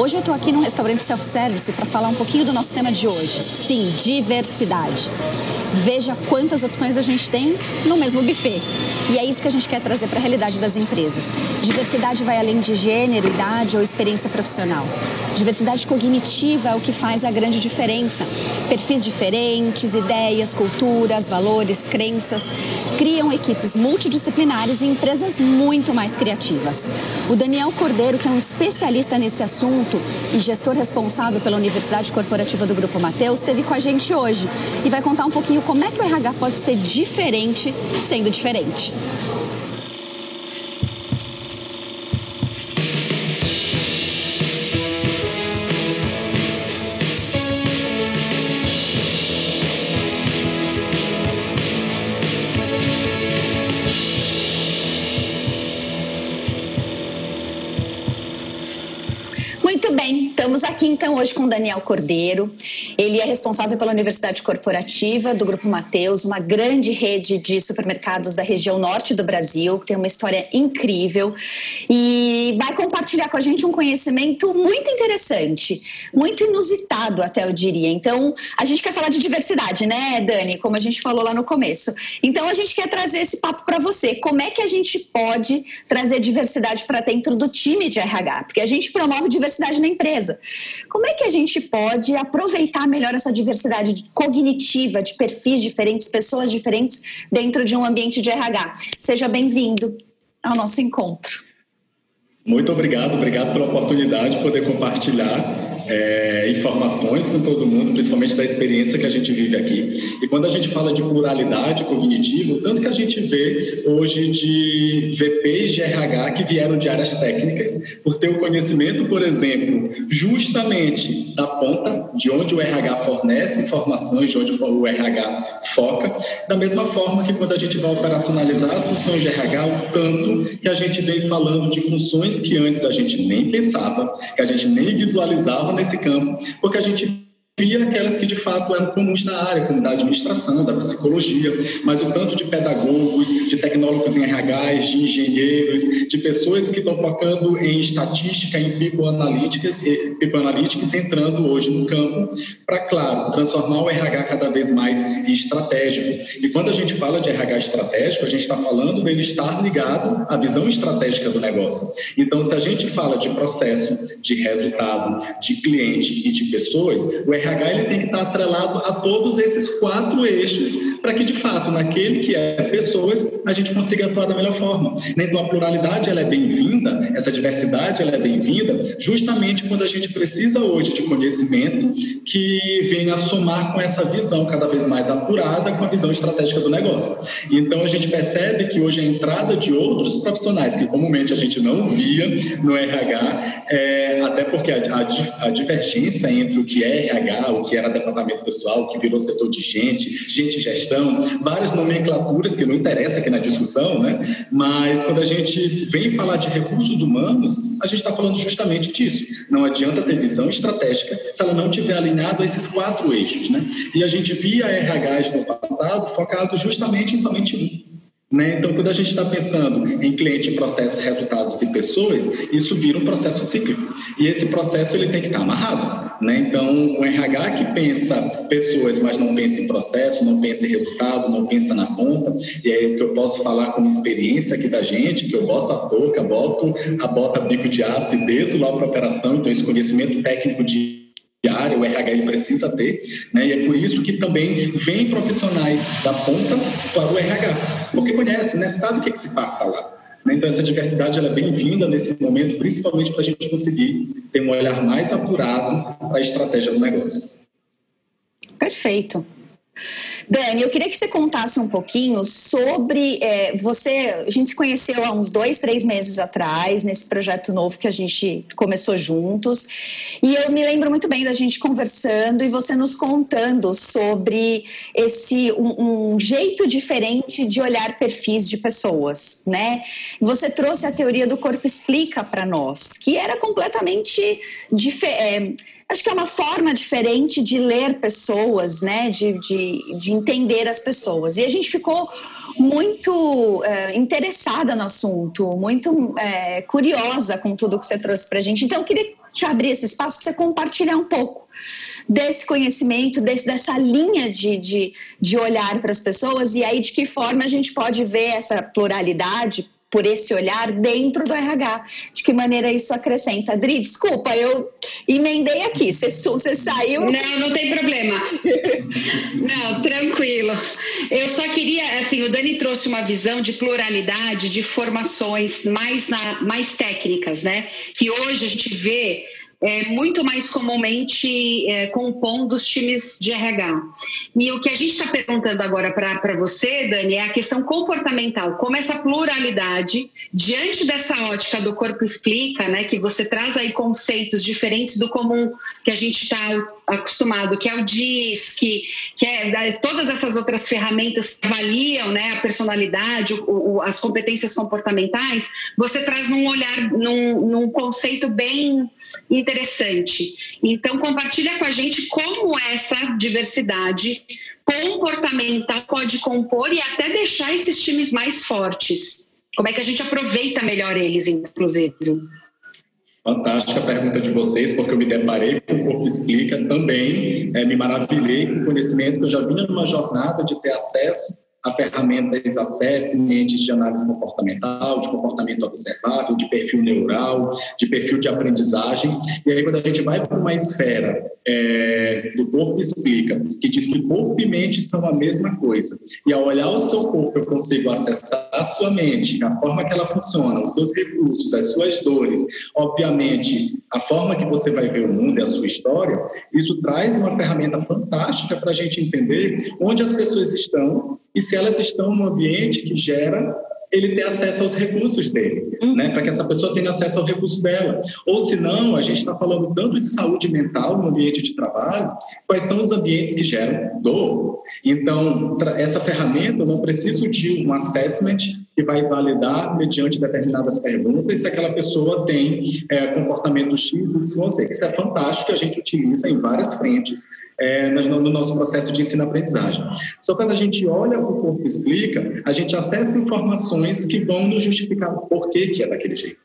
Hoje eu estou aqui num restaurante self-service para falar um pouquinho do nosso tema de hoje. Sim, diversidade. Veja quantas opções a gente tem no mesmo buffet. E é isso que a gente quer trazer para a realidade das empresas. Diversidade vai além de gênero, idade ou experiência profissional. Diversidade cognitiva é o que faz a grande diferença. Perfis diferentes, ideias, culturas, valores, crenças criam equipes multidisciplinares e empresas muito mais criativas. O Daniel Cordeiro, que é um especialista nesse assunto e gestor responsável pela Universidade Corporativa do Grupo Mateus, esteve com a gente hoje e vai contar um pouquinho como é que o RH pode ser diferente sendo diferente. Estamos aqui então hoje com Daniel Cordeiro. Ele é responsável pela Universidade Corporativa do Grupo Mateus, uma grande rede de supermercados da região norte do Brasil, que tem uma história incrível e vai compartilhar com a gente um conhecimento muito interessante, muito inusitado até eu diria. Então, a gente quer falar de diversidade, né, Dani, como a gente falou lá no começo. Então, a gente quer trazer esse papo para você. Como é que a gente pode trazer diversidade para dentro do time de RH? Porque a gente promove diversidade na empresa. Como é que a gente pode aproveitar melhor essa diversidade cognitiva de perfis diferentes, pessoas diferentes dentro de um ambiente de RH? Seja bem-vindo ao nosso encontro. Muito obrigado, obrigado pela oportunidade de poder compartilhar é, informações com todo mundo, principalmente da experiência que a gente vive aqui. E quando a gente fala de pluralidade cognitiva, tanto que a gente vê hoje de VPs de RH que vieram de áreas técnicas, por ter o conhecimento, por exemplo, justamente da ponta de onde o RH fornece informações, de onde o RH foca, da mesma forma que quando a gente vai operacionalizar as funções de RH, o tanto que a gente vem falando de funções que antes a gente nem pensava, que a gente nem visualizava nesse campo, porque a gente via aquelas que de fato eram comuns na área, como da administração, da psicologia, mas o tanto de pedagogos, de tecnólogos em RH, de engenheiros, de pessoas que estão focando em estatística, em people analytics entrando hoje no campo para, claro, transformar o RH cada vez mais em estratégico. E quando a gente fala de RH estratégico, a gente está falando dele estar ligado à visão estratégica do negócio. Então, se a gente fala de processo, de resultado, de cliente e de pessoas, o RH Ele tem que estar atrelado a todos esses quatro eixos para que, de fato, naquele que é pessoas, a gente consiga atuar da melhor forma. Então, a pluralidade ela é bem-vinda, essa diversidade ela é bem-vinda, justamente quando a gente precisa hoje de conhecimento que venha somar com essa visão cada vez mais apurada com a visão estratégica do negócio. Então, a gente percebe que hoje a entrada de outros profissionais que comumente a gente não via no RH, é, até porque a, a, a divergência entre o que é RH o que era departamento pessoal, o que virou setor de gente, gente e gestão, várias nomenclaturas que não interessa aqui na discussão, né? Mas quando a gente vem falar de recursos humanos, a gente está falando justamente disso. Não adianta ter visão estratégica se ela não tiver alinhada a esses quatro eixos, né? E a gente via RHs no passado focado justamente em somente um. Né? Então, quando a gente está pensando em cliente, processos, resultados e pessoas, isso vira um processo cíclico. E esse processo ele tem que estar tá amarrado. Né? Então, o RH que pensa pessoas, mas não pensa em processo, não pensa em resultado, não pensa na ponta, e aí que eu posso falar com experiência aqui da gente, que eu boto a touca, boto a bota bico de aço e desço lá para a operação, então esse conhecimento técnico de o RH ele precisa ter, né? e é por isso que também vem profissionais da ponta para o RH, porque conhece, né? sabe o que, que se passa lá. Né? Então, essa diversidade é bem-vinda nesse momento, principalmente para a gente conseguir ter um olhar mais apurado para a estratégia do negócio. Perfeito. Dani, eu queria que você contasse um pouquinho sobre é, você. A gente se conheceu há uns dois, três meses atrás, nesse projeto novo que a gente começou juntos. E eu me lembro muito bem da gente conversando e você nos contando sobre esse um, um jeito diferente de olhar perfis de pessoas, né? Você trouxe a teoria do corpo explica para nós, que era completamente diferente. Acho que é uma forma diferente de ler pessoas, né? De, de, de entender as pessoas. E a gente ficou muito é, interessada no assunto, muito é, curiosa com tudo que você trouxe para a gente. Então, eu queria te abrir esse espaço para você compartilhar um pouco desse conhecimento, desse, dessa linha de, de, de olhar para as pessoas e aí de que forma a gente pode ver essa pluralidade por esse olhar dentro do RH. De que maneira isso acrescenta? Adri, desculpa, eu emendei aqui. Você, saiu. Não, não tem problema. não, tranquilo. Eu só queria, assim, o Dani trouxe uma visão de pluralidade, de formações mais, na, mais técnicas, né? Que hoje a gente vê é, muito mais comumente é, compondo os times de RH. E o que a gente está perguntando agora para você, Dani, é a questão comportamental, como essa pluralidade, diante dessa ótica do corpo explica, né, que você traz aí conceitos diferentes do comum que a gente está acostumado, que é o DIS, que, que é todas essas outras ferramentas que avaliam né, a personalidade, o, o, as competências comportamentais, você traz num olhar, num, num conceito bem interessante. Então, compartilha com a gente como essa diversidade comportamental pode compor e até deixar esses times mais fortes. Como é que a gente aproveita melhor eles, inclusive? Fantástica a pergunta de vocês, porque eu me deparei com o Corpo Explica também, é, me maravilhei com o conhecimento que eu já vinha numa jornada de ter acesso a ferramentas assessments de análise comportamental, de comportamento observável, de perfil neural, de perfil de aprendizagem. E aí, quando a gente vai para uma esfera é, do corpo explica, que diz que corpo e mente são a mesma coisa, e ao olhar o seu corpo, eu consigo acessar a sua mente, a forma que ela funciona, os seus recursos, as suas dores, obviamente, a forma que você vai ver o mundo e a sua história, isso traz uma ferramenta fantástica para a gente entender onde as pessoas estão e se elas estão num ambiente que gera ele ter acesso aos recursos dele, uhum. né? para que essa pessoa tenha acesso ao recurso dela. Ou se não, a gente está falando tanto de saúde mental no ambiente de trabalho, quais são os ambientes que geram dor. Então, essa ferramenta, eu não preciso de um assessment que vai validar mediante determinadas perguntas se aquela pessoa tem é, comportamento X, Y, Z. Isso é fantástico, a gente utiliza em várias frentes é, no nosso processo de ensino-aprendizagem. Só quando a gente olha o corpo explica, a gente acessa informações que vão nos justificar o porquê que é daquele jeito.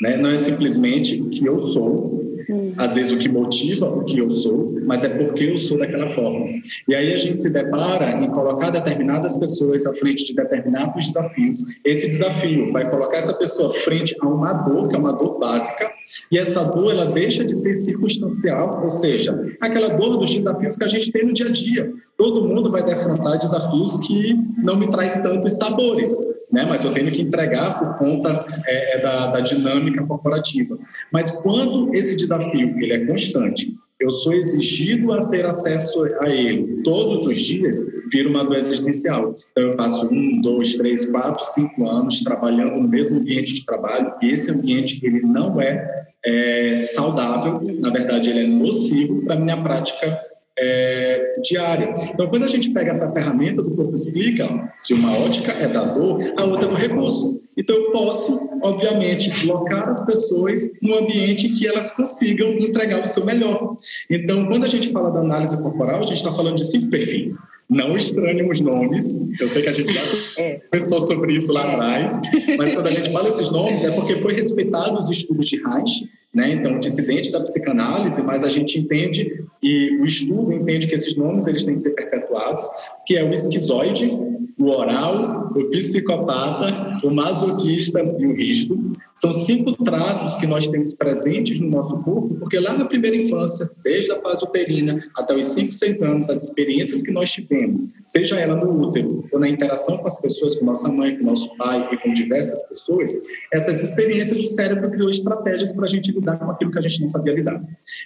Né? Não é simplesmente que eu sou, Hum. Às vezes o que motiva o que eu sou, mas é porque eu sou daquela forma. E aí a gente se depara em colocar determinadas pessoas à frente de determinados desafios. Esse desafio vai colocar essa pessoa frente a uma dor, que é uma dor básica, e essa dor ela deixa de ser circunstancial, ou seja, aquela dor dos desafios que a gente tem no dia a dia. Todo mundo vai defrontar desafios que não me traz tantos sabores né? mas eu tenho que entregar por conta é, é, da, da, dinâmica corporativa. Mas quando esse desafio ele é constante, eu sou exigido a ter acesso a ele todos os dias, vira uma dor existencial. Então, eu passo um, dois, três, quatro, cinco anos trabalhando no mesmo ambiente de trabalho, e esse ambiente ele não é, é saudável, na verdade, ele é nocivo para a minha prática é, diária. Então, quando a gente pega essa ferramenta do corpo explica, se uma ótica é da dor, a outra é do recurso. Então, eu posso, obviamente, colocar as pessoas num ambiente que elas consigam entregar o seu melhor. Então, quando a gente fala da análise corporal, a gente está falando de cinco perfis. Não estranhem os nomes, eu sei que a gente já é. pensou sobre isso lá atrás, mas quando a gente fala esses nomes é porque foi respeitado os estudos de Reich, né? Então, dissidente da psicanálise, mas a gente entende e o estudo entende que esses nomes eles têm que ser perpetuados, que é o esquizoide, o oral, o psicopata, o masoquista e o rígido. São cinco traços que nós temos presentes no nosso corpo, porque lá na primeira infância, desde a fase uterina até os 5, 6 anos, as experiências que nós tivemos, seja ela no útero ou na interação com as pessoas, com nossa mãe, com nosso pai e com diversas pessoas, essas experiências do cérebro criou estratégias para a gente lidar com aquilo que a gente não sabia lidar.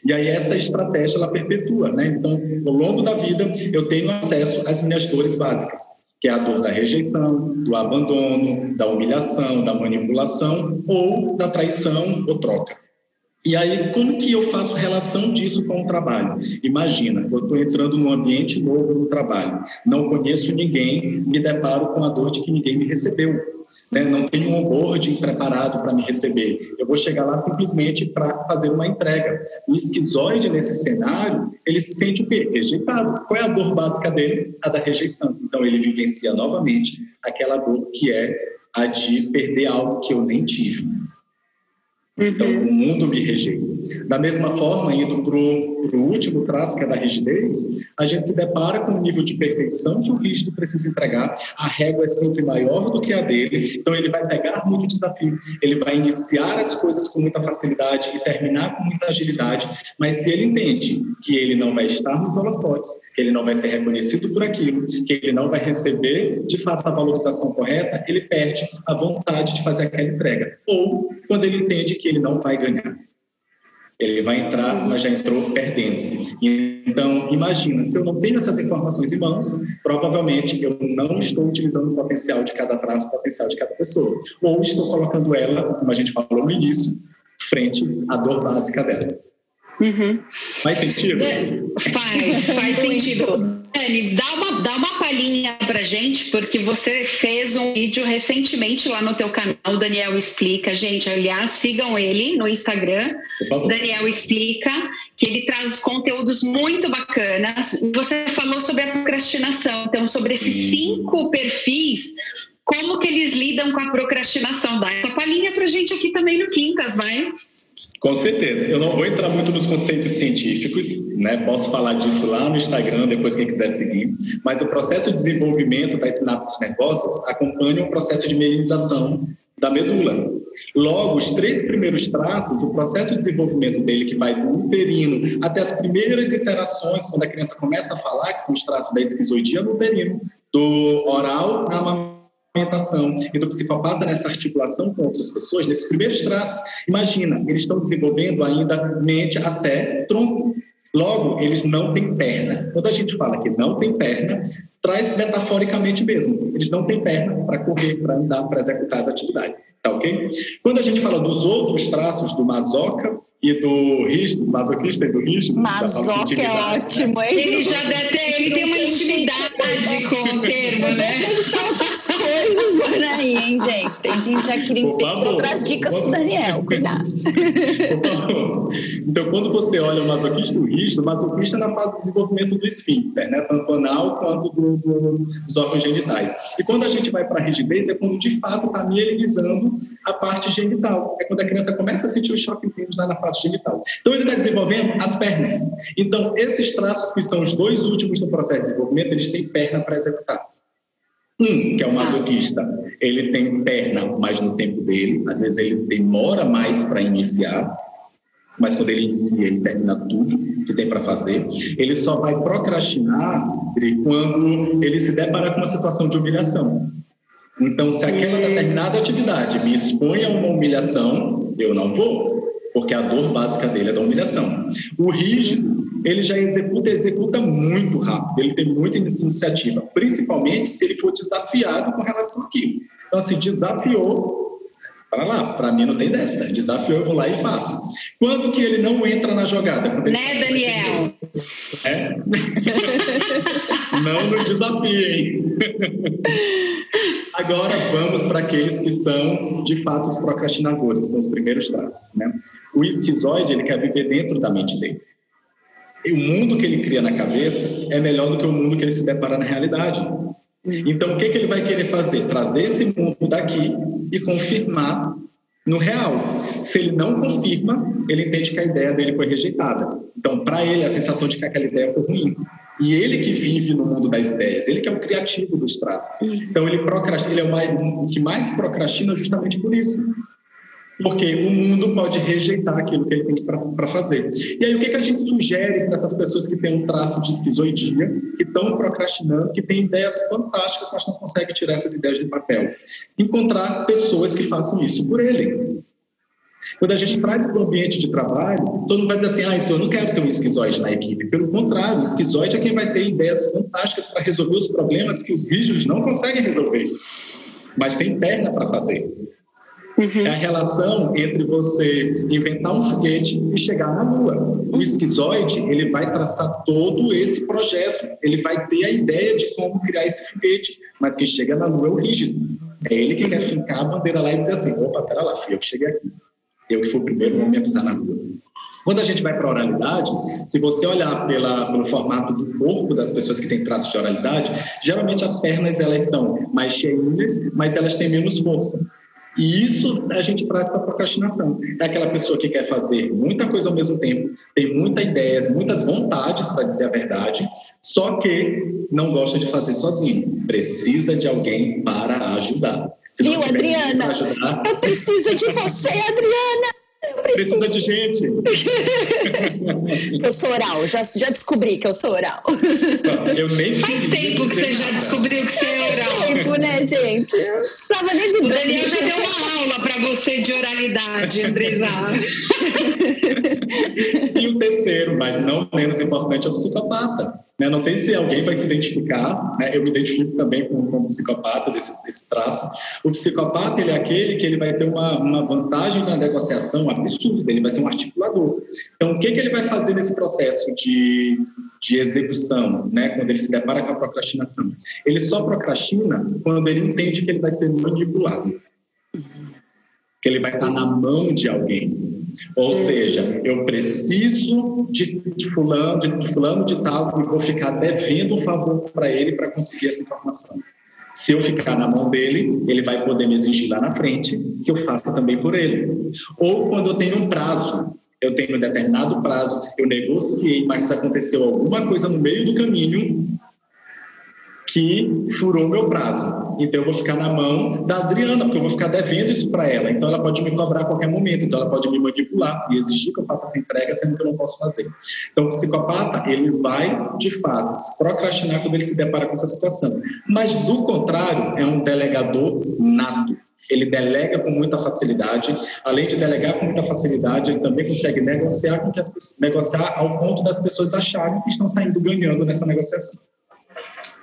E aí essa estratégia, ela perpetua, né? Então, ao longo da vida, eu tenho acesso às minhas dores básicas que é a dor da rejeição, do abandono, da humilhação, da manipulação ou da traição ou troca. E aí, como que eu faço relação disso com o trabalho? Imagina, eu estou entrando num ambiente novo no trabalho, não conheço ninguém, me deparo com a dor de que ninguém me recebeu, né? não tenho um onboarding preparado para me receber. Eu vou chegar lá simplesmente para fazer uma entrega. O esquizoide, nesse cenário, ele se sente o quê? Rejeitado. Qual é a dor básica dele? A da rejeição. Então, ele vivencia novamente aquela dor que é a de perder algo que eu nem tive. Então, uhum. o mundo me rejeita. Da mesma forma, indo para o último traço, que é da rigidez, a gente se depara com um nível de perfeição que o rígido precisa entregar. A régua é sempre maior do que a dele, então ele vai pegar muito desafio, ele vai iniciar as coisas com muita facilidade e terminar com muita agilidade, mas se ele entende que ele não vai estar nos holofotes, que ele não vai ser reconhecido por aquilo, que ele não vai receber de fato a valorização correta, ele perde a vontade de fazer aquela entrega. Ou quando ele entende que ele não vai ganhar. Ele vai entrar, mas já entrou perdendo. Então, imagina, se eu não tenho essas informações em mãos, provavelmente eu não estou utilizando o potencial de cada traço, o potencial de cada pessoa. Ou estou colocando ela, como a gente falou no início, frente à dor básica dela. Uhum. Faz sentido? Faz, faz sentido. Dani, dá uma, dá uma palhinha pra gente, porque você fez um vídeo recentemente lá no teu canal, Daniel Explica. Gente, aliás, sigam ele no Instagram, Daniel Explica, que ele traz conteúdos muito bacanas. Você falou sobre a procrastinação, então, sobre esses cinco perfis como que eles lidam com a procrastinação. Dá essa palhinha pra gente aqui também no Quintas, vai? Com certeza. Eu não vou entrar muito nos conceitos científicos, né? Posso falar disso lá no Instagram, depois quem quiser seguir. Mas o processo de desenvolvimento das sinapses nervosas acompanha o processo de mielinização da medula. Logo, os três primeiros traços, o processo de desenvolvimento dele, que vai do uterino até as primeiras interações, quando a criança começa a falar, que são os traços da esquizoidia no uterino, do oral na mamãe alimentação e do psicopata nessa articulação com outras pessoas, nesses primeiros traços, imagina, eles estão desenvolvendo ainda mente até tronco. Logo, eles não têm perna. Quando a gente fala que não tem perna, traz metaforicamente mesmo. Eles não têm perna para correr, para andar, para executar as atividades. Tá ok? Quando a gente fala dos outros traços do masoca e do rígido, masoquista e do rígido. Masoca é ótimo, hein? Ele já deve ter, ele tem uma intimidade com o termo, né? por aí, hein, gente? Tem gente já queria outras dicas pro Daniel, cuidado. Então, quando você olha o masoquista e o rígido, o masoquista é na fase de desenvolvimento do esfíncter, né? Tanto anal quanto do, do, dos órgãos genitais. E quando a gente vai para a rigidez, é quando de fato está mielinizando a parte genital. É quando a criança começa a sentir os choquezinhos lá na face genital. Então, ele está desenvolvendo as pernas. Então, esses traços que são os dois últimos do processo de desenvolvimento, eles têm perna para executar. Um, que é o masoquista, ele tem perna mais no tempo dele, às vezes ele demora mais para iniciar, mas quando ele inicia, ele termina tudo que tem para fazer. Ele só vai procrastinar quando ele se deparar com uma situação de humilhação. Então, se aquela determinada atividade me expõe a uma humilhação, eu não vou, porque a dor básica dele é da humilhação. O rígido, ele já executa, executa muito rápido, ele tem muita iniciativa, principalmente se ele for desafiado com relação àquilo. Então, se desafiou, para lá, para mim não tem dessa. Desafiou, eu vou lá e faço. Quando que ele não entra na jogada? Né, Daniel? É? não nos desafiem. Agora vamos para aqueles que são, de fato, os procrastinadores, são os primeiros traços. Né? O esquizoide, ele quer viver dentro da mente dele. E o mundo que ele cria na cabeça é melhor do que o mundo que ele se depara na realidade. Então, o que, que ele vai querer fazer? Trazer esse mundo daqui e confirmar no real. Se ele não confirma, ele entende que a ideia dele foi rejeitada. Então, para ele, a sensação de que aquela ideia foi ruim. E ele que vive no mundo das ideias, ele que é o criativo dos traços. Então, ele procrastina, ele é o, mais, o que mais procrastina justamente por isso porque o mundo pode rejeitar aquilo que ele tem para fazer. E aí, o que, que a gente sugere para essas pessoas que têm um traço de esquizoidia, que estão procrastinando, que têm ideias fantásticas, mas não conseguem tirar essas ideias do papel? Encontrar pessoas que façam isso por ele. Quando a gente traz para o ambiente de trabalho, todo mundo vai dizer assim: ah, então eu não quero ter um esquizoide na equipe. Pelo contrário, o esquizoide é quem vai ter ideias fantásticas para resolver os problemas que os rígidos não conseguem resolver, mas tem perna para fazer. Uhum. É a relação entre você inventar um foguete e chegar na Lua. O uhum. esquizoide, ele vai traçar todo esse projeto. Ele vai ter a ideia de como criar esse foguete, mas quem chega na Lua é o rígido. É ele que quer fincar a bandeira lá e dizer assim, opa, pera lá, fui eu que cheguei aqui. Eu que fui o primeiro homem a pisar na Lua. Quando a gente vai para a oralidade, se você olhar pela, pelo formato do corpo das pessoas que têm traços de oralidade, geralmente as pernas elas são mais cheinhas, mas elas têm menos força. E isso a gente traz para a procrastinação. É aquela pessoa que quer fazer muita coisa ao mesmo tempo, tem muitas ideias, muitas vontades, para dizer a verdade, só que não gosta de fazer sozinho. Precisa de alguém para ajudar. Se Viu, Adriana? Ajudar... Eu preciso de você, Adriana! Precisa de gente. eu sou oral, já, já descobri que eu sou oral. Eu nem Faz tempo que você já descobriu que você é oral. Faz tempo, né, gente? Eu estava nem de O Daniel já deu uma aula para você de oralidade, Andresa. e o terceiro, mas não menos importante, é o psicopata. Né? Não sei se alguém vai se identificar, né? eu me identifico também com, com o psicopata desse, desse, traço. O psicopata ele é aquele que ele vai ter uma, uma vantagem na negociação absurda, ele vai ser um articulador. Então, o que, que ele vai fazer nesse processo de, de execução, né? quando ele se depara com a procrastinação? Ele só procrastina quando ele entende que ele vai ser manipulado, que ele vai estar na mão de alguém. Ou seja, eu preciso de, fulano, de, fulano de tal e vou ficar devendo um favor para ele para conseguir essa informação. Se eu ficar na mão dele, ele vai poder me exigir lá na frente que eu faça também por ele. Ou quando eu tenho um prazo, eu tenho um determinado prazo, eu negociei, mas aconteceu alguma coisa no meio do caminho que furou meu prazo. Então eu vou ficar na mão da Adriana, porque eu vou ficar devendo isso para ela. Então ela pode me cobrar a qualquer momento, então ela pode me manipular e exigir que eu faça essa entrega, sendo que eu não posso fazer. Então o psicopata, ele vai, de fato, procrastinar quando ele se depara com essa situação. Mas do contrário, é um delegador nato. Ele delega com muita facilidade. Além de delegar com muita facilidade, ele também consegue negociar com que as, negociar ao ponto das pessoas acharem que estão saindo ganhando nessa negociação.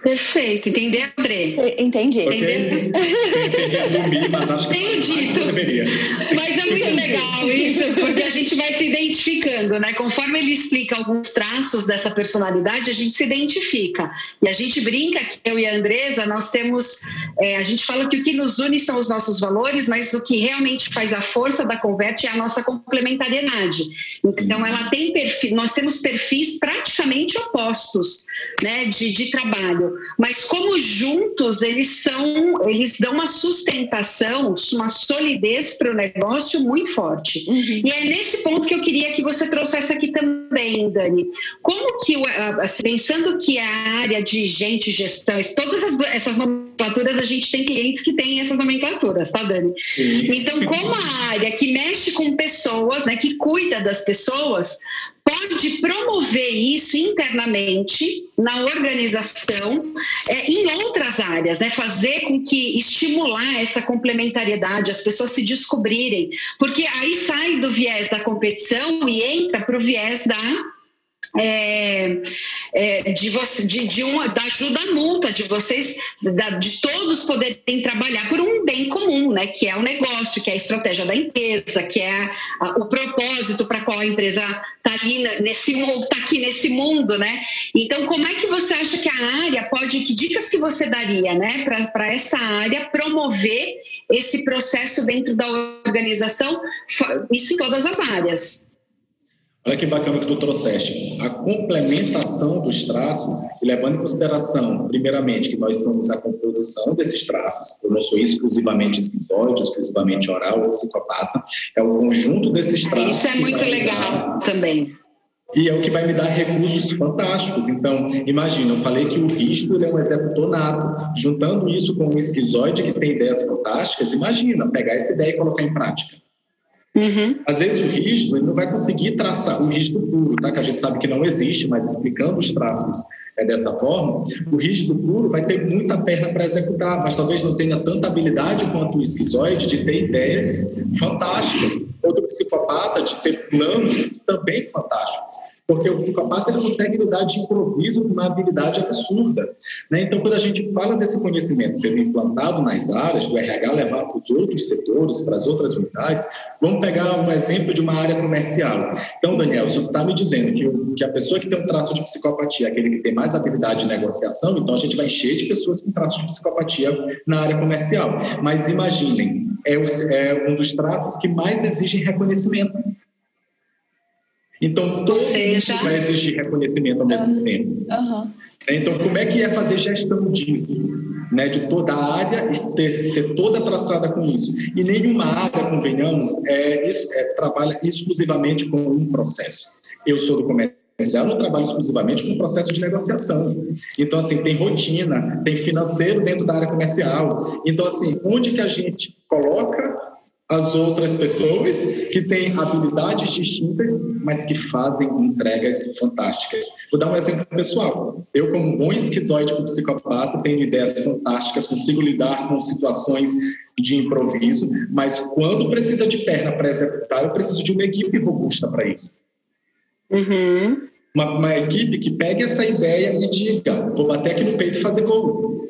Perfeito, entendeu, André? Entendi. Okay. Entendi, mas acho que Tenho dito. Deveria. Mas é muito legal isso, porque a gente vai se identificando, né? Conforme ele explica alguns traços dessa personalidade, a gente se identifica. E a gente brinca que eu e a Andresa, nós temos. É, a gente fala que o que nos une são os nossos valores, mas o que realmente faz a força da converte é a nossa complementariedade. Então, ela tem perfil, nós temos perfis praticamente opostos, né, de, de trabalho mas como juntos eles são, eles dão uma sustentação, uma solidez para o negócio muito forte. Uhum. E é nesse ponto que eu queria que você trouxesse aqui também, Dani. Como que, pensando que a área de gente, gestão, todas essas, essas a gente tem clientes que têm essas nomenclaturas, tá, Dani? Uhum. Então, como a área que mexe com pessoas, né, que cuida das pessoas, pode promover isso internamente na organização, é, em outras áreas, né? fazer com que estimular essa complementariedade, as pessoas se descobrirem, porque aí sai do viés da competição e entra para o viés da é, é, de, você, de, de uma, da ajuda mútua, de vocês, da, de todos poderem trabalhar por um bem comum, né? Que é o negócio, que é a estratégia da empresa, que é a, o propósito para qual a empresa está nesse está aqui nesse mundo, né? Então, como é que você acha que a área pode, que dicas que você daria, né, para essa área promover esse processo dentro da organização, isso em todas as áreas? Olha que bacana que tu trouxeste. A complementação dos traços, levando em consideração, primeiramente, que nós somos a composição desses traços, eu não sou exclusivamente esquizoide, exclusivamente oral ou psicopata, é o conjunto desses traços. Isso é muito legal dar... também. E é o que vai me dar recursos fantásticos. Então, imagina, eu falei que o rígido é um executor nato. Juntando isso com o esquizoide, que tem ideias fantásticas, imagina, pegar essa ideia e colocar em prática. Uhum. Às vezes o rígido ele não vai conseguir traçar o rígido puro, tá? que a gente sabe que não existe, mas explicando os traços é dessa forma, o rígido puro vai ter muita perna para executar, mas talvez não tenha tanta habilidade quanto o esquizoide de ter ideias fantásticas, ou do psicopata de ter planos também fantásticos porque o psicopata ele consegue lidar de improviso com uma habilidade absurda. Né? Então, quando a gente fala desse conhecimento sendo implantado nas áreas, do RH levar para os outros setores, para as outras unidades, vamos pegar um exemplo de uma área comercial. Então, Daniel, você está me dizendo que, que a pessoa que tem um traço de psicopatia é aquele que tem mais habilidade de negociação, então a gente vai encher de pessoas com traços de psicopatia na área comercial. Mas imaginem, é, é um dos traços que mais exigem reconhecimento. Então, todo seja... mundo vai exigir reconhecimento ao mesmo uhum. tempo. Uhum. Então, como é que é fazer gestão disso? Né, de toda a área e ter, ser toda traçada com isso. E nenhuma área, convenhamos, é, é, trabalha exclusivamente com um processo. Eu sou do comércio comercial não trabalha exclusivamente com o processo de negociação. Então, assim, tem rotina, tem financeiro dentro da área comercial. Então, assim, onde que a gente coloca as outras pessoas que têm habilidades distintas, mas que fazem entregas fantásticas. Vou dar um exemplo pessoal. Eu, como bom esquizoide psicopata, tenho ideias fantásticas, consigo lidar com situações de improviso, mas quando precisa de perna para executar, eu preciso de uma equipe robusta para isso. Uhum. Uma, uma, equipe que pegue essa ideia e diga: vou bater aqui no peito e fazer gol.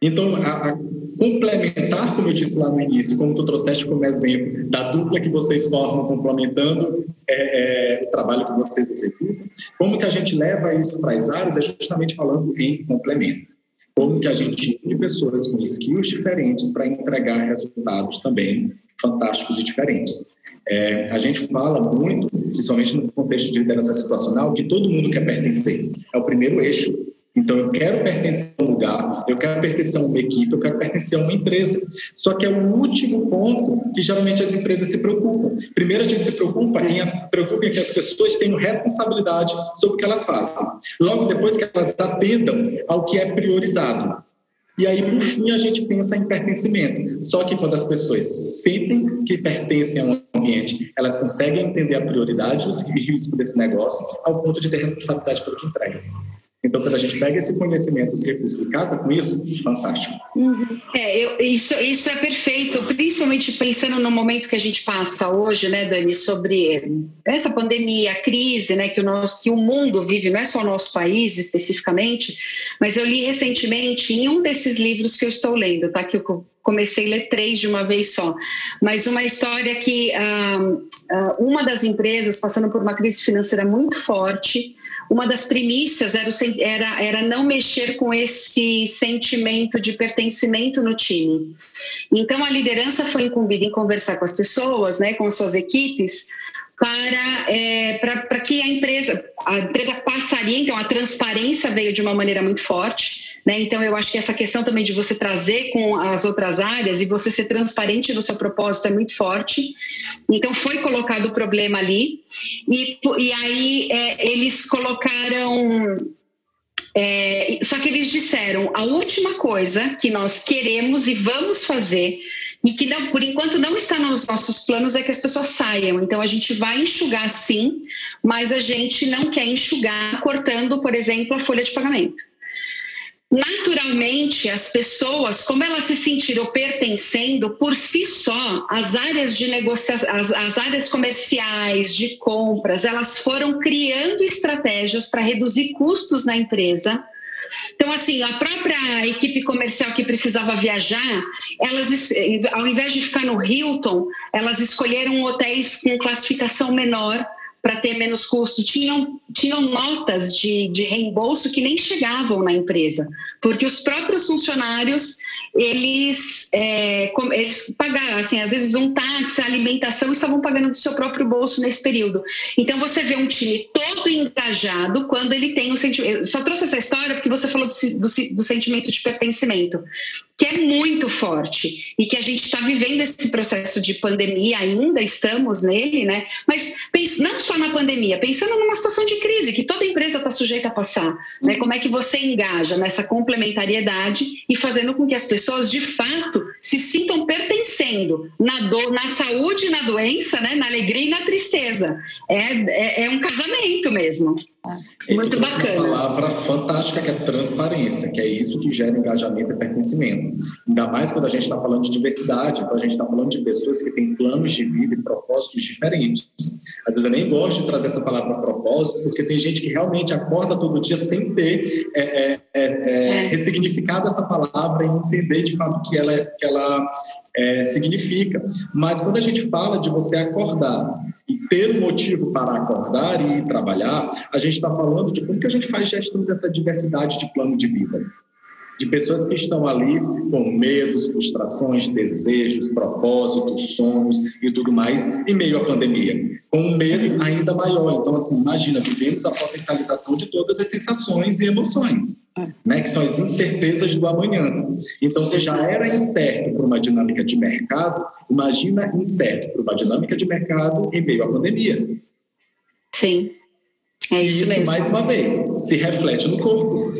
Então, a, a complementar, como eu disse lá no início, como tu trouxeste como exemplo, da dupla que vocês formam complementando é, é, o trabalho que vocês executam, como que a gente leva isso para as áreas é justamente falando em complemento. Como que a gente une pessoas com skills diferentes para entregar resultados também fantásticos e diferentes. É, a gente fala muito, principalmente no contexto de liderança situacional, que todo mundo quer pertencer. É o primeiro eixo. Então, eu quero pertencer a um lugar, eu quero pertencer a uma equipe, eu quero pertencer a uma empresa. Só que é o último ponto que geralmente as empresas se preocupam. Primeiro, a gente se preocupa em, preocupa em que as pessoas tenham responsabilidade sobre o que elas fazem. Logo depois que elas atendam ao que é priorizado. E aí, por fim, a gente pensa em pertencimento. Só que quando as pessoas sentem que pertencem a um ambiente, elas conseguem entender a prioridade e risco desse negócio ao ponto de ter responsabilidade pelo que entregam. Então, quando a gente pega esse conhecimento, os recursos e casa com isso, fantástico. Uhum. É, eu, isso, isso é perfeito, principalmente pensando no momento que a gente passa hoje, né, Dani, sobre essa pandemia, a crise, né, que o, nosso, que o mundo vive, não é só o nosso país especificamente, mas eu li recentemente em um desses livros que eu estou lendo, tá, que eu comecei a ler três de uma vez só, mas uma história que ah, uma das empresas passando por uma crise financeira muito forte, uma das premissas era, era, era não mexer com esse sentimento de pertencimento no time. Então, a liderança foi incumbida em conversar com as pessoas, né, com as suas equipes, para, é, para, para que a empresa, a empresa passaria, então a transparência veio de uma maneira muito forte, né? Então eu acho que essa questão também de você trazer com as outras áreas e você ser transparente no seu propósito é muito forte. Então foi colocado o problema ali e, e aí é, eles colocaram é, só que eles disseram a última coisa que nós queremos e vamos fazer e que não, por enquanto não está nos nossos planos é que as pessoas saiam. Então a gente vai enxugar sim, mas a gente não quer enxugar cortando, por exemplo, a folha de pagamento. Naturalmente, as pessoas, como elas se sentiram pertencendo por si só, as áreas de negociação, as, as áreas comerciais, de compras, elas foram criando estratégias para reduzir custos na empresa, então, assim, a própria equipe comercial que precisava viajar, elas, ao invés de ficar no Hilton, elas escolheram hotéis com classificação menor para ter menos custo. Tinham, tinham notas de, de reembolso que nem chegavam na empresa, porque os próprios funcionários eles, é, eles pagavam, assim, às vezes um táxi, a alimentação, estavam pagando do seu próprio bolso nesse período. Então você vê um time todo engajado quando ele tem o um sentimento. Só trouxe essa história porque você falou do, do, do sentimento de pertencimento que é muito forte e que a gente está vivendo esse processo de pandemia, ainda estamos nele, né? Mas não só na pandemia, pensando numa situação de crise que toda empresa está sujeita a passar, né? Como é que você engaja nessa complementariedade e fazendo com que as pessoas de fato se sintam pertencendo na dor, na saúde, na doença, né? Na alegria e na tristeza. É, é, é um casamento mesmo. Muito bacana. Uma palavra fantástica que é transparência, que é isso que gera engajamento e pertencimento. Ainda mais quando a gente está falando de diversidade, quando a gente está falando de pessoas que têm planos de vida e propósitos diferentes. Às vezes eu nem gosto de trazer essa palavra propósito, porque tem gente que realmente acorda todo dia sem ter é, é, é, é, é. ressignificado essa palavra e entender de fato que ela, que ela é, significa. Mas quando a gente fala de você acordar e ter um motivo para acordar e trabalhar, a gente está falando de como que a gente faz gestão dessa diversidade de plano de vida. De pessoas que estão ali com medos, frustrações, desejos, propósitos, sonhos e tudo mais, em meio à pandemia, com um medo ainda maior. Então, assim, imagina, vivemos a potencialização de todas as sensações e emoções, é. né, que são as incertezas do amanhã. Então, se já era incerto para uma dinâmica de mercado, imagina incerto para uma dinâmica de mercado em meio à pandemia. Sim. É isso, isso mesmo. mais uma vez, se reflete no corpo.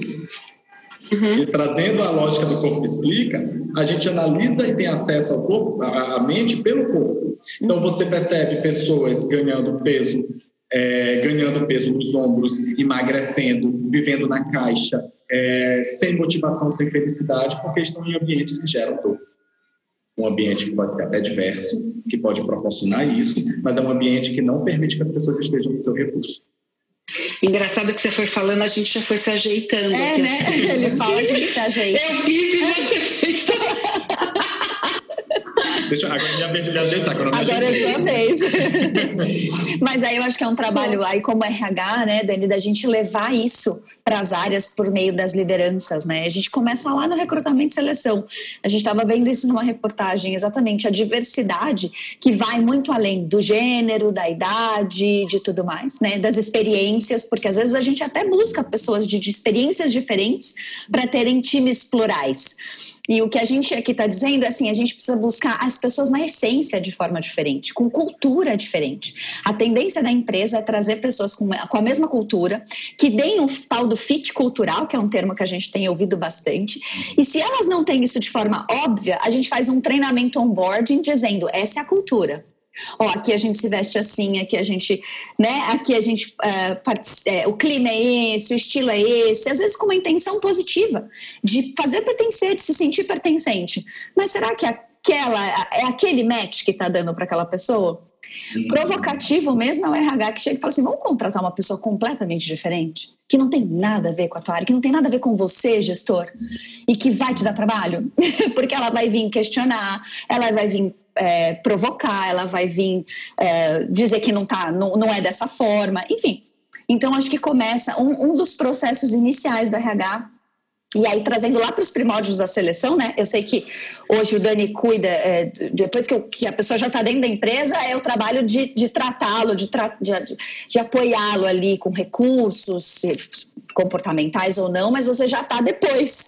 Uhum. E trazendo a lógica do corpo explica, a gente analisa e tem acesso ao corpo, à mente pelo corpo. Então uhum. você percebe pessoas ganhando peso, é, ganhando peso nos ombros, emagrecendo, vivendo na caixa, é, sem motivação, sem felicidade, porque estão em ambientes que geram dor. Um ambiente que pode ser até diverso, que pode proporcionar isso, mas é um ambiente que não permite que as pessoas estejam no seu recurso. Engraçado que você foi falando, a gente já foi se ajeitando. É, né? Assim. Ele fala, a gente se ajeita. Eu fiz e você. Deixa eu, agora de me ajeitar. Agora, agora é sua vez. Mas aí eu acho que é um trabalho aí como RH, né, Dani, da gente levar isso para as áreas por meio das lideranças, né? A gente começa lá no recrutamento e seleção. A gente estava vendo isso numa reportagem, exatamente a diversidade que vai muito além do gênero, da idade, de tudo mais, né? Das experiências, porque às vezes a gente até busca pessoas de, de experiências diferentes para terem times plurais. E o que a gente aqui está dizendo é assim: a gente precisa buscar as pessoas na essência de forma diferente, com cultura diferente. A tendência da empresa é trazer pessoas com, com a mesma cultura, que deem um tal do fit cultural, que é um termo que a gente tem ouvido bastante. E se elas não têm isso de forma óbvia, a gente faz um treinamento onboarding dizendo: essa é a cultura. Ó, aqui a gente se veste assim, aqui a gente, né? Aqui a gente, é, é, o clima é esse, o estilo é esse, às vezes com uma intenção positiva de fazer pertencer, de se sentir pertencente. Mas será que aquela é aquele match que está dando para aquela pessoa? Provocativo mesmo é o RH que chega e fala assim: vamos contratar uma pessoa completamente diferente, que não tem nada a ver com a tua área, que não tem nada a ver com você, gestor, e que vai te dar trabalho, porque ela vai vir questionar, ela vai vir é, provocar, ela vai vir é, dizer que não, tá, não, não é dessa forma, enfim. Então, acho que começa um, um dos processos iniciais do RH e aí, trazendo lá para os primórdios da seleção, né? Eu sei que hoje o Dani cuida, é, depois que, eu, que, a pessoa já está dentro da empresa, é o trabalho de, de tratá-lo, de, tra de, de apoiá-lo ali com recursos comportamentais ou não, mas você já está depois.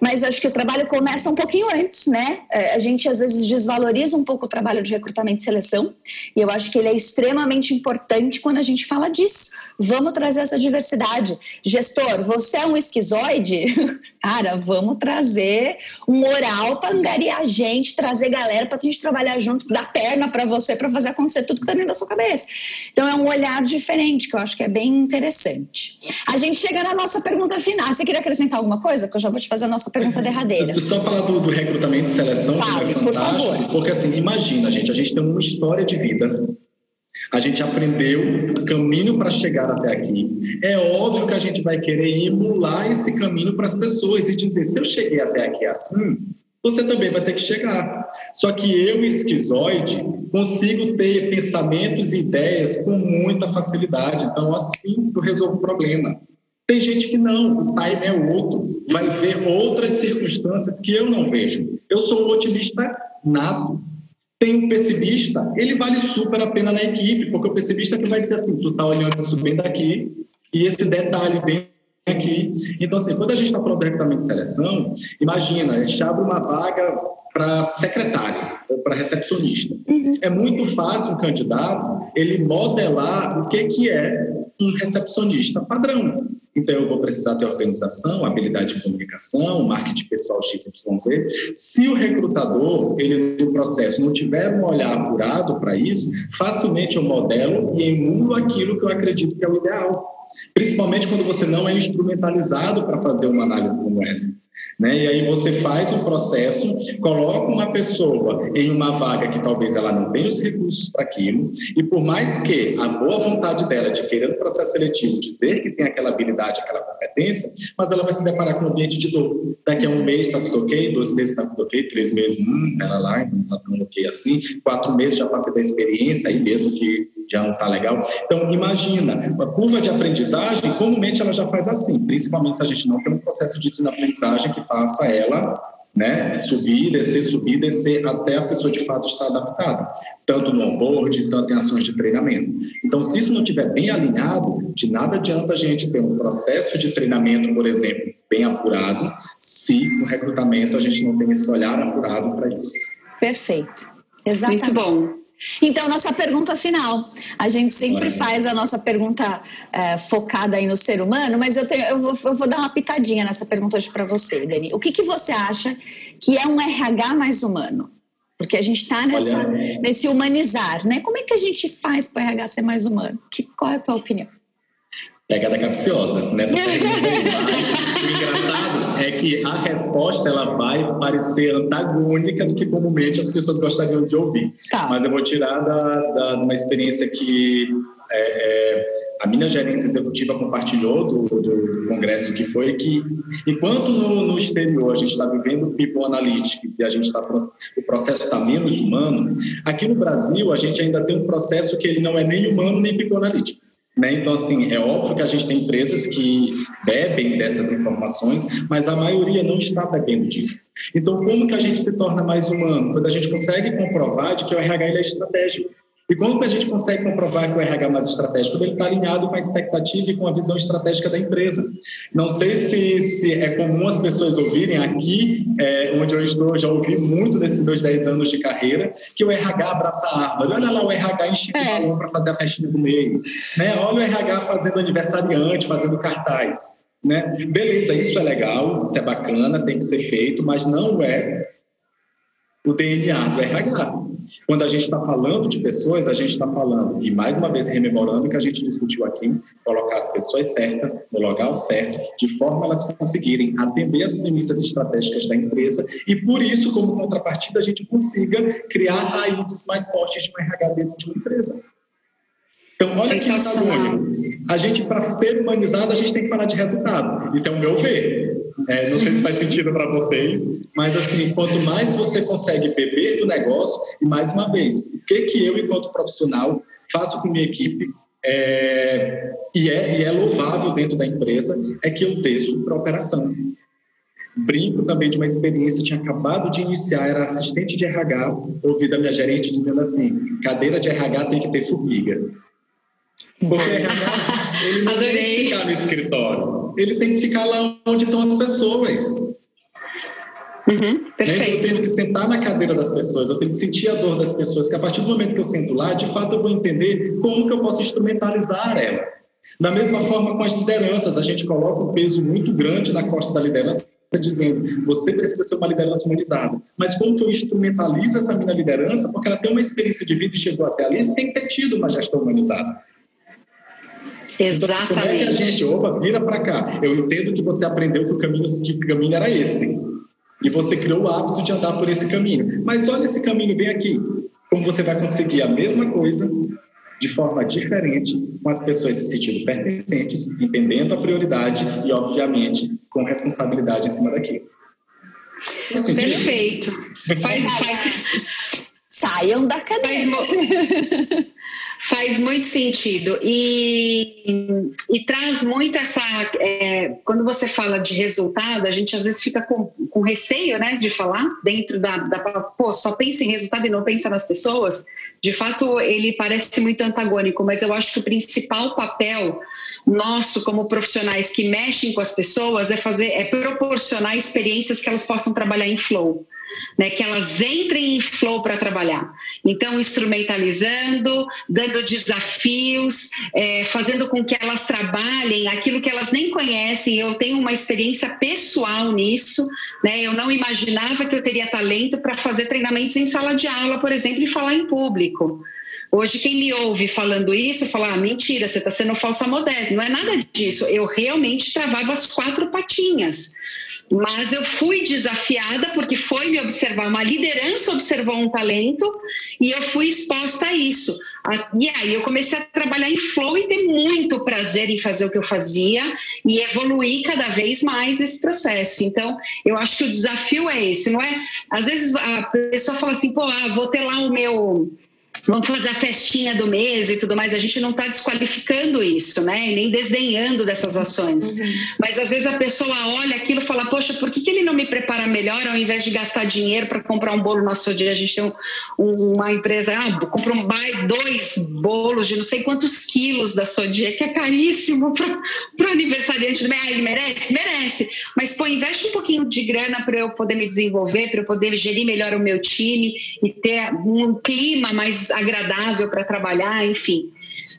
Mas acho que o trabalho começa um pouquinho antes, né? É, a gente às vezes desvaloriza um pouco o trabalho de recrutamento e seleção, e eu acho que ele é extremamente importante quando a gente fala disso Vamos trazer essa diversidade. Gestor, você é um esquizoide? Cara, vamos trazer um oral para angariar gente, trazer galera para a gente trabalhar junto, dar perna para você, para fazer acontecer tudo que está dentro da sua cabeça. Então é um olhar diferente, que eu acho que é bem interessante. A gente chega na nossa pergunta final. Você queria acrescentar alguma coisa? Que eu já vou te fazer a nossa pergunta derradeira. Só falar do, do recrutamento e seleção, Fale, que é por favor. Porque assim, imagina, gente, a gente tem uma história de vida a gente aprendeu o caminho para chegar até aqui. É óbvio que a gente vai querer emular esse caminho para as pessoas e dizer: se eu cheguei até aqui assim, você também vai ter que chegar. Só que eu, esquizoide, consigo ter pensamentos e ideias com muita facilidade. Então, assim, eu resolvo o problema. Tem gente que não, o time é outro, vai ver outras circunstâncias que eu não vejo. Eu sou um otimista nato. Tem um pessimista, ele vale super a pena na equipe, porque o pessimista que vai dizer assim, tu tá olhando isso bem daqui, e esse detalhe bem aqui. Então, assim, quando a gente está falando de recrutamento de seleção, imagina, a gente abre uma vaga para secretário ou para recepcionista. Uhum. É muito fácil o candidato ele modelar o que, que é um recepcionista padrão. Então, eu vou precisar ter organização, habilidade de comunicação, marketing pessoal XYZ. Se o recrutador, ele no processo, não tiver um olhar apurado para isso, facilmente eu modelo e emulo aquilo que eu acredito que é o ideal. Principalmente quando você não é instrumentalizado para fazer uma análise como essa. Né? E aí você faz um processo, coloca uma pessoa em uma vaga que talvez ela não tenha os recursos para aquilo, e por mais que a boa vontade dela de querer no processo seletivo dizer que tem aquela habilidade, aquela competência, mas ela vai se deparar com um ambiente de dor. Daqui a um mês está tudo ok, dois meses está tudo ok, três meses, hum, lá, não está tão ok assim, quatro meses já passei da experiência, aí mesmo que já não está legal. Então, imagina, a curva de aprendizagem, comumente ela já faz assim, principalmente se a gente não tem um processo de ensino-aprendizagem que faça ela né? Subir, descer, subir, descer, até a pessoa de fato estar adaptada, tanto no onboard, tanto em ações de treinamento. Então, se isso não estiver bem alinhado, de nada adianta a gente ter um processo de treinamento, por exemplo, bem apurado, se no recrutamento a gente não tem esse olhar apurado para isso. Perfeito. Exatamente. Muito bom. Então, nossa pergunta final. A gente sempre faz a nossa pergunta é, focada aí no ser humano, mas eu, tenho, eu, vou, eu vou dar uma pitadinha nessa pergunta hoje para você, Dani. O que, que você acha que é um RH mais humano? Porque a gente está nesse humanizar, né? Como é que a gente faz para o RH ser mais humano? Que, qual é a tua opinião? Pegada capciosa. Nessa pergunta, o engraçado é que a resposta ela vai parecer antagônica do que comumente as pessoas gostariam de ouvir. Tá. Mas eu vou tirar da, da uma experiência que é, é, a minha gerência executiva compartilhou do, do, congresso que foi que enquanto no, no exterior a gente está vivendo people analytics e a gente está o processo está menos humano aqui no Brasil a gente ainda tem um processo que ele não é nem humano nem people analytics né? Então, assim, é óbvio que a gente tem empresas que bebem dessas informações, mas a maioria não está bebendo disso. Então, como que a gente se torna mais humano? Quando a gente consegue comprovar de que o RH é estratégico. E como que a gente consegue comprovar que o RH é mais estratégico? Quando ele está alinhado com a expectativa e com a visão estratégica da empresa. Não sei se, se é comum as pessoas ouvirem aqui, é, onde eu estou, já ouvi muito nesses meus 10 anos de carreira, que o RH abraça a árvore. Olha lá o RH enchendo é. balão para fazer a festinha do mês. Né? Olha o RH fazendo aniversariante, fazendo cartaz. Né? Beleza, isso é legal, isso é bacana, tem que ser feito, mas não é o DNA do RH. Quando a gente está falando de pessoas, a gente está falando, e mais uma vez rememorando o que a gente discutiu aqui, colocar as pessoas certas no local certo, de forma elas conseguirem atender as premissas estratégicas da empresa e, por isso, como contrapartida, a gente consiga criar raízes mais fortes de um RH dentro de uma empresa. Então, olha que antagônico. A gente, para ser humanizado, a gente tem que falar de resultado. Isso é o meu ver. É, não sei se faz sentido para vocês, mas assim, quanto mais você consegue beber do negócio, e mais uma vez, o que, que eu, enquanto profissional, faço com minha equipe, é, e, é, e é louvável dentro da empresa, é que eu desço para operação. Brinco também de uma experiência, tinha acabado de iniciar, era assistente de RH, ouvi da minha gerente dizendo assim, cadeira de RH tem que ter formiga. Porque RH, ele não Adorei. tem que ficar no escritório. Ele tem que ficar lá onde estão as pessoas. Uhum, perfeito. Eu tenho que sentar na cadeira das pessoas, eu tenho que sentir a dor das pessoas, que a partir do momento que eu sento lá, de fato eu vou entender como que eu posso instrumentalizar ela. Da mesma forma com as lideranças, a gente coloca um peso muito grande na costa da liderança, dizendo, você precisa ser uma liderança humanizada. Mas como que eu instrumentalizo essa minha liderança, porque ela tem uma experiência de vida e chegou até ali sem ter tido uma gestão humanizada. Exatamente. Como é que a gente, opa, vira para cá. Eu entendo que você aprendeu que o caminho, que o caminho era esse. E você criou o hábito de andar por esse caminho. Mas olha esse caminho bem aqui. Como você vai conseguir a mesma coisa de forma diferente, com as pessoas se sentindo pertencentes, entendendo a prioridade e, obviamente, com responsabilidade em cima daquilo. Perfeito. Faz, faz... Saiam da cadeira. Faz... Faz muito sentido e, e traz muito essa. É, quando você fala de resultado, a gente às vezes fica com, com receio né, de falar dentro da, da. Pô, só pensa em resultado e não pensa nas pessoas. De fato, ele parece muito antagônico, mas eu acho que o principal papel nosso como profissionais que mexem com as pessoas é fazer é proporcionar experiências que elas possam trabalhar em flow né, que elas entrem em flow para trabalhar. Então, instrumentalizando, dando desafios, é, fazendo com que elas trabalhem aquilo que elas nem conhecem. Eu tenho uma experiência pessoal nisso, né? Eu não imaginava que eu teria talento para fazer treinamentos em sala de aula, por exemplo, e falar em público. Hoje, quem me ouve falando isso, fala: ah, mentira, você está sendo falsa modéstia. Não é nada disso. Eu realmente travava as quatro patinhas. Mas eu fui desafiada porque foi me observar, uma liderança observou um talento e eu fui exposta a isso. E aí eu comecei a trabalhar em flow e ter muito prazer em fazer o que eu fazia e evoluir cada vez mais nesse processo. Então, eu acho que o desafio é esse, não é? Às vezes a pessoa fala assim, pô, ah, vou ter lá o meu vamos fazer a festinha do mês e tudo mais. A gente não está desqualificando isso, né? E nem desdenhando dessas ações. Uhum. Mas às vezes a pessoa olha aquilo e fala, poxa, por que, que ele não me prepara melhor ao invés de gastar dinheiro para comprar um bolo no dia? A gente tem um, uma empresa, ah, compra um dois bolos de não sei quantos quilos da sua dia, que é caríssimo para o aniversariante do mês. Ah, ele merece? Merece. Mas, pô, investe um pouquinho de grana para eu poder me desenvolver, para eu poder gerir melhor o meu time e ter um clima mais agradável para trabalhar, enfim.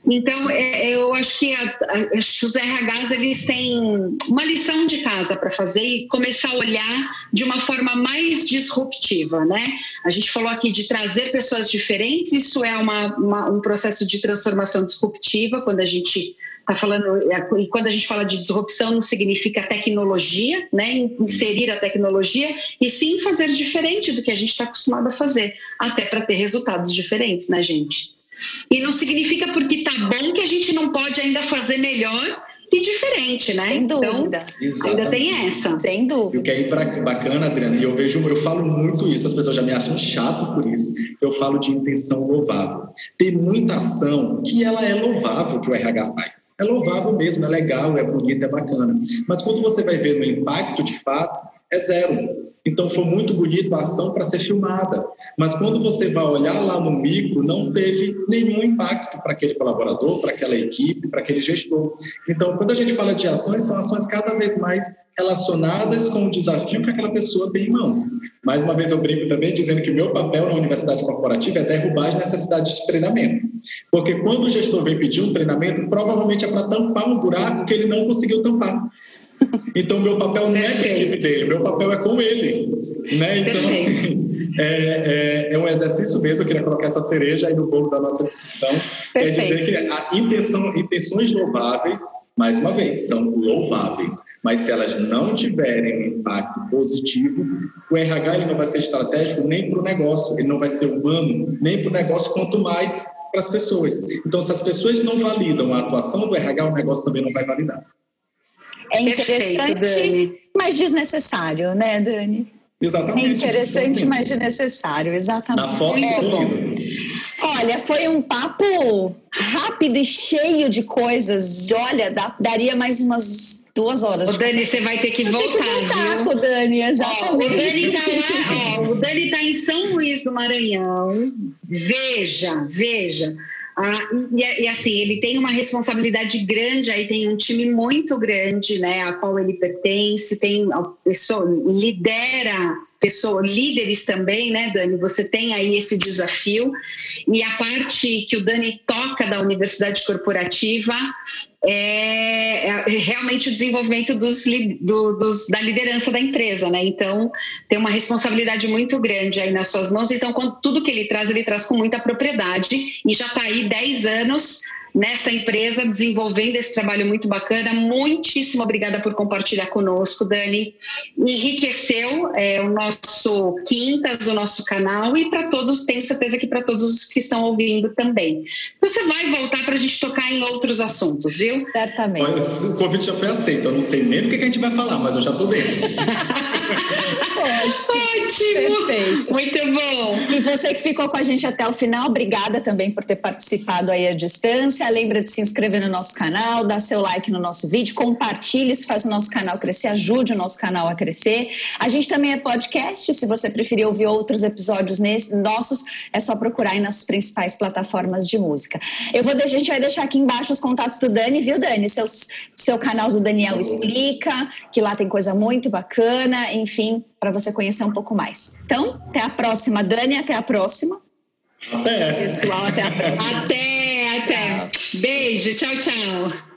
Então, é, eu acho que, a, a, os RHs eles têm uma lição de casa para fazer e começar a olhar de uma forma mais disruptiva, né? A gente falou aqui de trazer pessoas diferentes, isso é uma, uma, um processo de transformação disruptiva, quando a gente está falando, é, e quando a gente fala de disrupção, não significa tecnologia, né? Inserir a tecnologia, e sim fazer diferente do que a gente está acostumado a fazer, até para ter resultados diferentes, né, gente? E não significa porque tá bom que a gente não pode ainda fazer melhor e diferente, né? Sem dúvida. Então, ainda tem essa. Sem dúvida. E o que é bacana, Adriana, e eu vejo, eu falo muito isso, as pessoas já me acham chato por isso. Eu falo de intenção louvável. Tem muita ação que ela é louvável que o RH faz. É louvável mesmo, é legal, é bonito, é bacana. Mas quando você vai ver no impacto de fato, é zero. Então foi muito bonito a ação para ser filmada, mas quando você vai olhar lá no micro, não teve nenhum impacto para aquele colaborador, para aquela equipe, para aquele gestor. Então, quando a gente fala de ações, são ações cada vez mais relacionadas com o desafio que aquela pessoa tem em mãos. Mais uma vez eu brinco também dizendo que o meu papel na universidade corporativa é derrubar as necessidades de treinamento. Porque quando o gestor vem pedir um treinamento, provavelmente é para tampar um buraco que ele não conseguiu tampar. Então, meu papel não é com a equipe dele, meu papel é com ele. Né? Então, assim, é, é, é, um exercício mesmo, eu queria colocar essa cereja aí no bolo da nossa discussão. Perfeito. É dizer que a intenção, intenções louváveis, mais uma vez, são louváveis, mas se elas não tiverem um impacto positivo, o RH ele não vai ser estratégico nem para o negócio, ele não vai ser humano nem para o negócio, quanto mais para as pessoas. Então, se as pessoas não validam a atuação do RH, o negócio também não vai validar. É interessante, Perfeito, mas desnecessário, né, Dani? Exatamente. É interessante, mas desnecessário, exatamente. Na foto é bom. Olha, foi um papo rápido e cheio de coisas. Olha, dá, daria mais umas duas horas. O Dani, você vai ter que voltar, ter que voltar viu? Com o Dani, exatamente. Ó, o Dani tá lá, ó, o Dani tá em São Luís do Maranhão. Veja, veja. Ah, e, e, assim, ele tem uma responsabilidade grande, aí tem um time muito grande, né, a qual ele pertence, tem a pessoa, lidera pessoas, líderes também, né, Dani? Você tem aí esse desafio. E a parte que o Dani toca da universidade corporativa é, é realmente o desenvolvimento dos, do, dos, da liderança da empresa, né? Então, tem uma responsabilidade muito grande aí nas suas mãos. Então, quando, tudo que ele traz, ele traz com muita propriedade e já está aí 10 anos nessa empresa, desenvolvendo esse trabalho muito bacana. Muitíssimo obrigada por compartilhar conosco, Dani. Enriqueceu é, o nosso Quintas, o nosso canal, e para todos, tenho certeza que para todos os que estão ouvindo também. Você vai voltar para a gente tocar em outros assuntos, viu? Certamente. o convite já foi aceito, eu não sei nem o que a gente vai falar, mas eu já estou vendo. Ótimo! Perfeito. Muito bom! E você que ficou com a gente até o final, obrigada também por ter participado aí à distância lembra de se inscrever no nosso canal, dar seu like no nosso vídeo, compartilhe, isso faz o nosso canal crescer, ajude o nosso canal a crescer. A gente também é podcast, se você preferir ouvir outros episódios nossos, é só procurar aí nas principais plataformas de música. Eu vou deixar, a gente vai deixar aqui embaixo os contatos do Dani, viu, Dani? Seu, seu canal do Daniel Explica, que lá tem coisa muito bacana, enfim, para você conhecer um pouco mais. Então, até a próxima, Dani, até a próxima. Até. Pessoal, até a próxima. Até, até. Beijo, tchau, tchau.